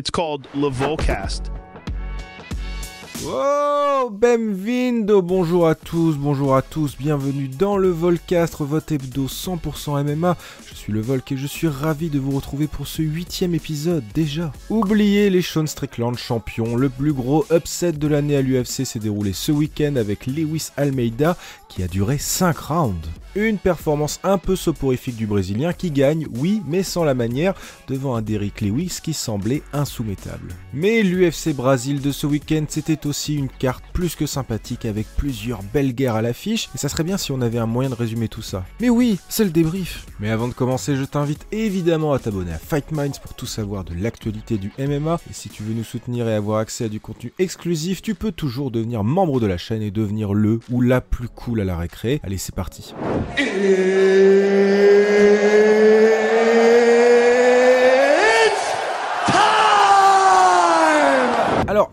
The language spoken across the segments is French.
It's called Levolcast. Oh, benvindo, bonjour à tous, bonjour à tous, bienvenue dans le Volcastre, votre hebdo 100% MMA. Je suis le Volk et je suis ravi de vous retrouver pour ce huitième épisode déjà. Oubliez les Sean Strickland champions, le plus gros upset de l'année à l'UFC s'est déroulé ce week-end avec Lewis Almeida qui a duré 5 rounds. Une performance un peu soporifique du Brésilien qui gagne, oui, mais sans la manière, devant un Derrick Lewis qui semblait insoumettable. Mais l'UFC Brésil de ce week-end, c'était une carte plus que sympathique avec plusieurs belles guerres à l'affiche, et ça serait bien si on avait un moyen de résumer tout ça. Mais oui, c'est le débrief. Mais avant de commencer, je t'invite évidemment à t'abonner à Fight Minds pour tout savoir de l'actualité du MMA, et si tu veux nous soutenir et avoir accès à du contenu exclusif, tu peux toujours devenir membre de la chaîne et devenir le ou la plus cool à la récré. Allez, c'est parti.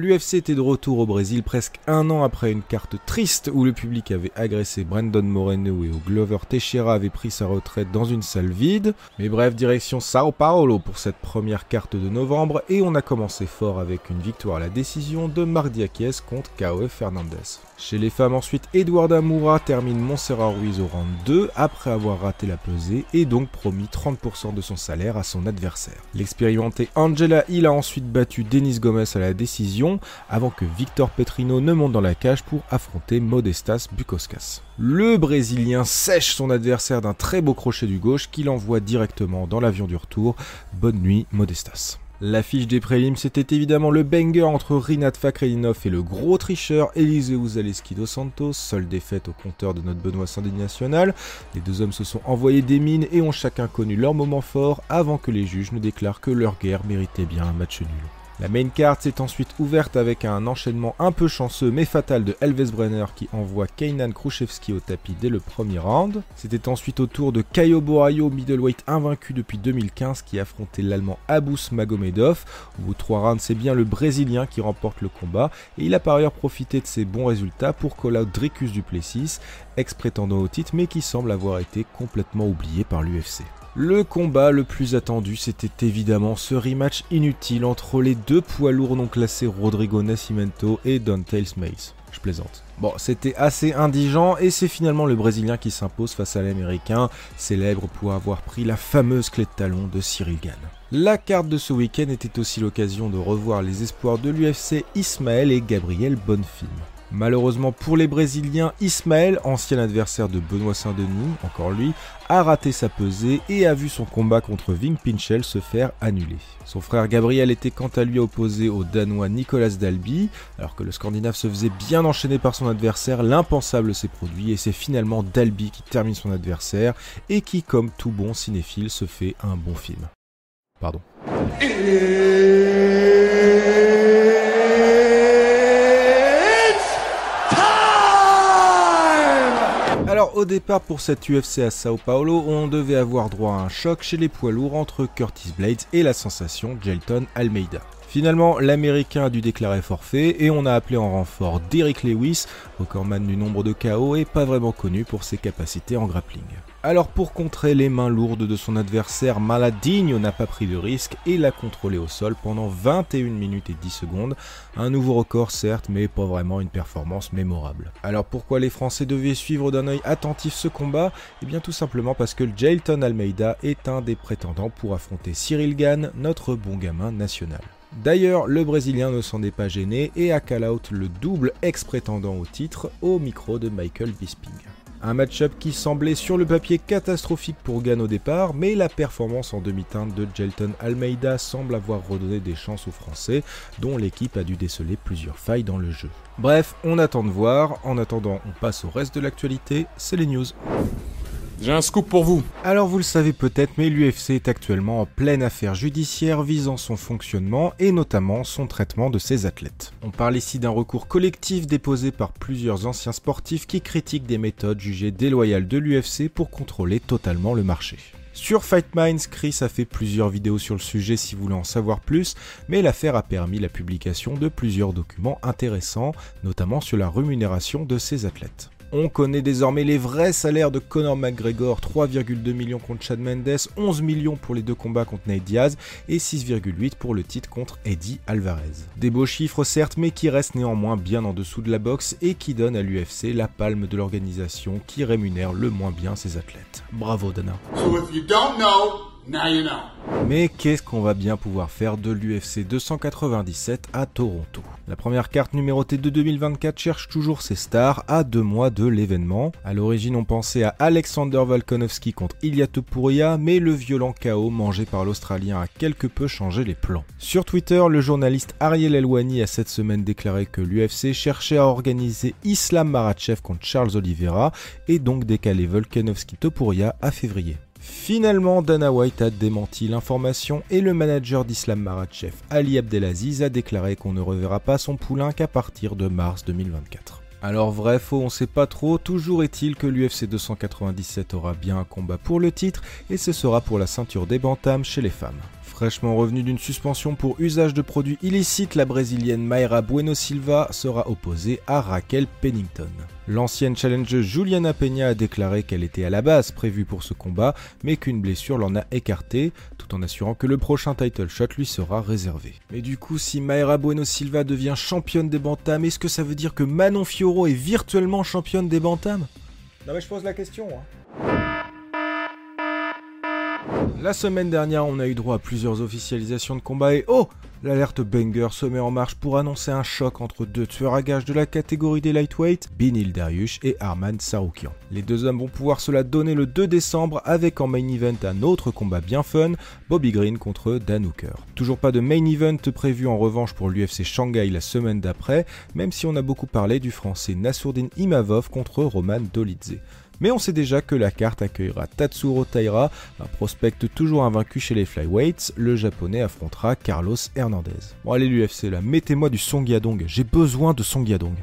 l'UFC était de retour au Brésil presque un an après une carte triste où le public avait agressé Brandon Moreno et où Glover Teixeira avait pris sa retraite dans une salle vide. Mais bref, direction Sao Paulo pour cette première carte de novembre et on a commencé fort avec une victoire à la décision de Marc Diakes contre K.O.F. Fernandez. Chez les femmes ensuite, Eduardo Amoura termine Montserrat Ruiz au round 2 après avoir raté la pesée et donc promis 30% de son salaire à son adversaire. L'expérimentée Angela Hill a ensuite battu Denis Gomez à la décision avant que Victor Petrino ne monte dans la cage pour affronter Modestas Bukoskas. Le Brésilien sèche son adversaire d'un très beau crochet du gauche qu'il envoie directement dans l'avion du retour. Bonne nuit Modestas. L'affiche des prélims, c'était évidemment le banger entre Rinat Fakredinov et le gros tricheur Eliseu Zaleski dos Santos, seule défaite au compteur de notre Benoît Saint-Denis national. Les deux hommes se sont envoyés des mines et ont chacun connu leur moment fort avant que les juges ne déclarent que leur guerre méritait bien un match nul. La main card s'est ensuite ouverte avec un enchaînement un peu chanceux mais fatal de Elves Brenner qui envoie Keinan Khrushchevski au tapis dès le premier round. C'était ensuite au tour de Kayo Borayo, middleweight invaincu depuis 2015 qui affrontait l'allemand Abus Magomedov. Au bout de trois rounds, c'est bien le brésilien qui remporte le combat et il a par ailleurs profité de ses bons résultats pour call out Dricus Duplessis, ex-prétendant au titre mais qui semble avoir été complètement oublié par l'UFC. Le combat le plus attendu, c'était évidemment ce rematch inutile entre les deux poids lourds non classés Rodrigo Nascimento et Don Tails. Je plaisante. Bon, c'était assez indigent et c'est finalement le Brésilien qui s'impose face à l'Américain, célèbre pour avoir pris la fameuse clé de talon de Cyril Gann. La carte de ce week-end était aussi l'occasion de revoir les espoirs de l'UFC Ismaël et Gabriel Bonnefilm. Malheureusement pour les Brésiliens, Ismaël, ancien adversaire de Benoît Saint-Denis, encore lui, a raté sa pesée et a vu son combat contre Ving Pinchel se faire annuler. Son frère Gabriel était quant à lui opposé au Danois Nicolas Dalby, alors que le Scandinave se faisait bien enchaîner par son adversaire, l'impensable s'est produit et c'est finalement Dalby qui termine son adversaire et qui, comme tout bon cinéphile, se fait un bon film. Pardon. Au départ pour cette UFC à Sao Paulo, on devait avoir droit à un choc chez les poids lourds entre Curtis Blades et la sensation Jelton Almeida. Finalement, l'Américain a dû déclarer forfait et on a appelé en renfort Derrick Lewis, recordman du nombre de KO et pas vraiment connu pour ses capacités en grappling. Alors pour contrer les mains lourdes de son adversaire, Maladigno n'a pas pris de risque et l'a contrôlé au sol pendant 21 minutes et 10 secondes. Un nouveau record certes, mais pas vraiment une performance mémorable. Alors pourquoi les Français devaient suivre d'un œil attentif ce combat? Eh bien tout simplement parce que Jailton Almeida est un des prétendants pour affronter Cyril Gann, notre bon gamin national. D'ailleurs, le Brésilien ne s'en est pas gêné et a call out le double ex-prétendant au titre au micro de Michael Bisping. Un match-up qui semblait sur le papier catastrophique pour Gann au départ, mais la performance en demi-teinte de Jelton Almeida semble avoir redonné des chances aux Français, dont l'équipe a dû déceler plusieurs failles dans le jeu. Bref, on attend de voir. En attendant, on passe au reste de l'actualité, c'est les news. J'ai un scoop pour vous. Alors vous le savez peut-être, mais l'UFC est actuellement en pleine affaire judiciaire visant son fonctionnement et notamment son traitement de ses athlètes. On parle ici d'un recours collectif déposé par plusieurs anciens sportifs qui critiquent des méthodes jugées déloyales de l'UFC pour contrôler totalement le marché. Sur Fight Minds, Chris a fait plusieurs vidéos sur le sujet si vous voulez en savoir plus, mais l'affaire a permis la publication de plusieurs documents intéressants, notamment sur la rémunération de ses athlètes. On connaît désormais les vrais salaires de Conor McGregor, 3,2 millions contre Chad Mendes, 11 millions pour les deux combats contre Nate Diaz et 6,8 pour le titre contre Eddie Alvarez. Des beaux chiffres certes, mais qui restent néanmoins bien en dessous de la boxe et qui donnent à l'UFC la palme de l'organisation qui rémunère le moins bien ses athlètes. Bravo Dana. Mais qu'est-ce qu'on va bien pouvoir faire de l'UFC 297 à Toronto? La première carte numérotée de 2024 cherche toujours ses stars à deux mois de l'événement. À l'origine, on pensait à Alexander Volkanovski contre Ilya Topuria, mais le violent chaos mangé par l'Australien a quelque peu changé les plans. Sur Twitter, le journaliste Ariel Elwani a cette semaine déclaré que l'UFC cherchait à organiser Islam Marachev contre Charles Oliveira et donc décaler Volkanovski-Topuria à février. Finalement, Dana White a démenti l'information et le manager d'Islam Marachev, Ali Abdelaziz, a déclaré qu'on ne reverra pas son poulain qu'à partir de mars 2024. Alors vrai, faux, on sait pas trop, toujours est-il que l'UFC 297 aura bien un combat pour le titre et ce sera pour la ceinture des bantams chez les femmes. Fraîchement revenue d'une suspension pour usage de produits illicites, la brésilienne Mayra Bueno Silva sera opposée à Raquel Pennington. L'ancienne challenger Juliana Peña a déclaré qu'elle était à la base prévue pour ce combat, mais qu'une blessure l'en a écarté, tout en assurant que le prochain title shot lui sera réservé. Mais du coup, si Mayra Bueno Silva devient championne des bantams, est-ce que ça veut dire que Manon Fioro est virtuellement championne des bantams Non mais je pose la question. Hein. La semaine dernière, on a eu droit à plusieurs officialisations de combat et oh L'alerte Banger se met en marche pour annoncer un choc entre deux tueurs à gages de la catégorie des lightweight, Binil Dariush et Arman Saroukian. Les deux hommes vont pouvoir se la donner le 2 décembre avec en main event un autre combat bien fun, Bobby Green contre Dan Hooker. Toujours pas de main event prévu en revanche pour l'UFC Shanghai la semaine d'après, même si on a beaucoup parlé du français Nassourdine Imavov contre Roman Dolidze mais on sait déjà que la carte accueillera Tatsuro Taira, un prospect toujours invaincu chez les flyweights. Le japonais affrontera Carlos Hernandez. Bon allez l'UFC là, mettez-moi du Song Yadong, j'ai besoin de Song Yadong.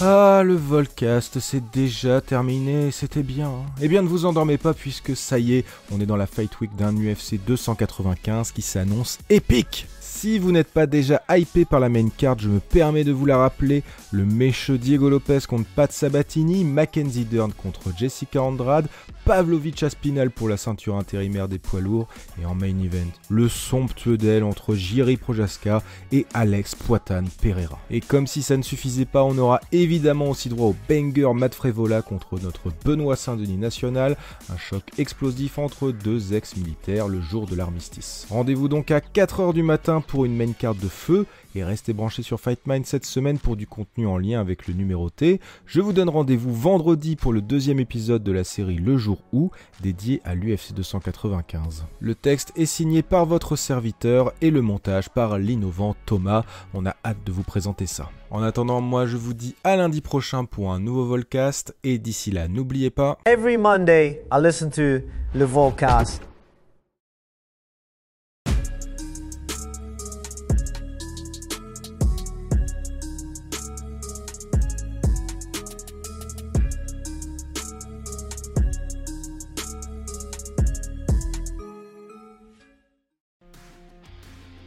Ah, le Volcast, c'est déjà terminé, c'était bien. Hein. eh bien, ne vous endormez pas puisque ça y est, on est dans la Fight Week d'un UFC 295 qui s'annonce épique. Si vous n'êtes pas déjà hypé par la main card, je me permets de vous la rappeler. Le mécheux Diego Lopez contre Pat Sabatini, Mackenzie Dern contre Jessica Andrade, Pavlovich Aspinal pour la ceinture intérimaire des poids lourds et en main event, le somptueux duel entre Jiri Projaska et Alex Poitin Pereira. Et comme si ça ne suffisait pas, on aura évidemment aussi droit au banger Matt Frevola contre notre Benoît Saint-Denis national, un choc explosif entre deux ex-militaires le jour de l'armistice. Rendez-vous donc à 4h du matin pour une main card de feu et restez branchés sur Fight Mind cette semaine pour du contenu en lien avec le numéroté. Je vous donne rendez-vous vendredi pour le deuxième épisode de la série Le jour où, dédié à l'UFC 295. Le texte est signé par votre serviteur et le montage par l'innovant Thomas. On a hâte de vous présenter ça. En attendant, moi je vous dis à lundi prochain pour un nouveau Volcast et d'ici là, n'oubliez pas. Every Monday, I listen to le Volcast.